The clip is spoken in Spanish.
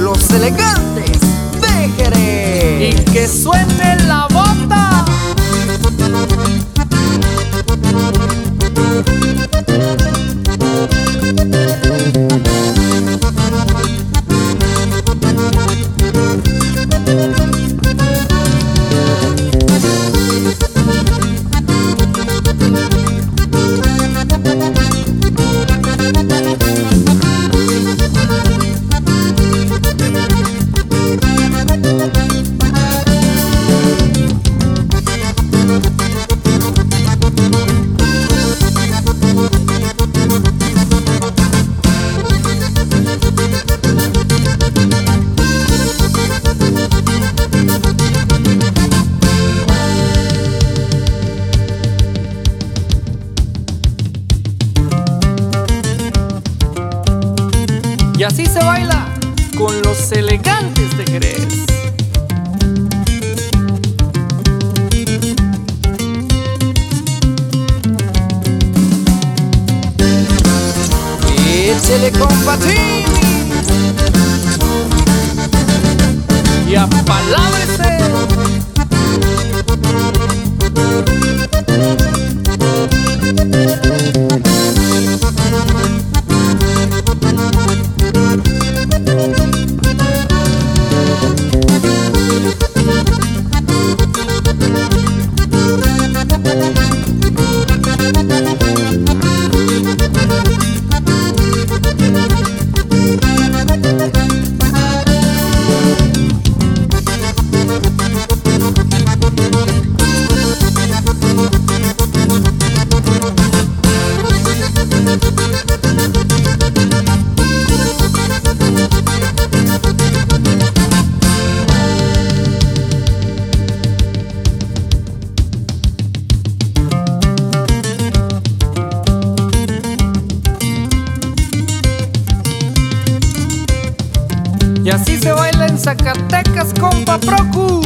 los elegantes de Jerez. Y que suene la Y así se baila con los elegantes de Jerez. Échele compa Timmy. Y apalábrese. Y así se baila en Zacatecas, compa Procu.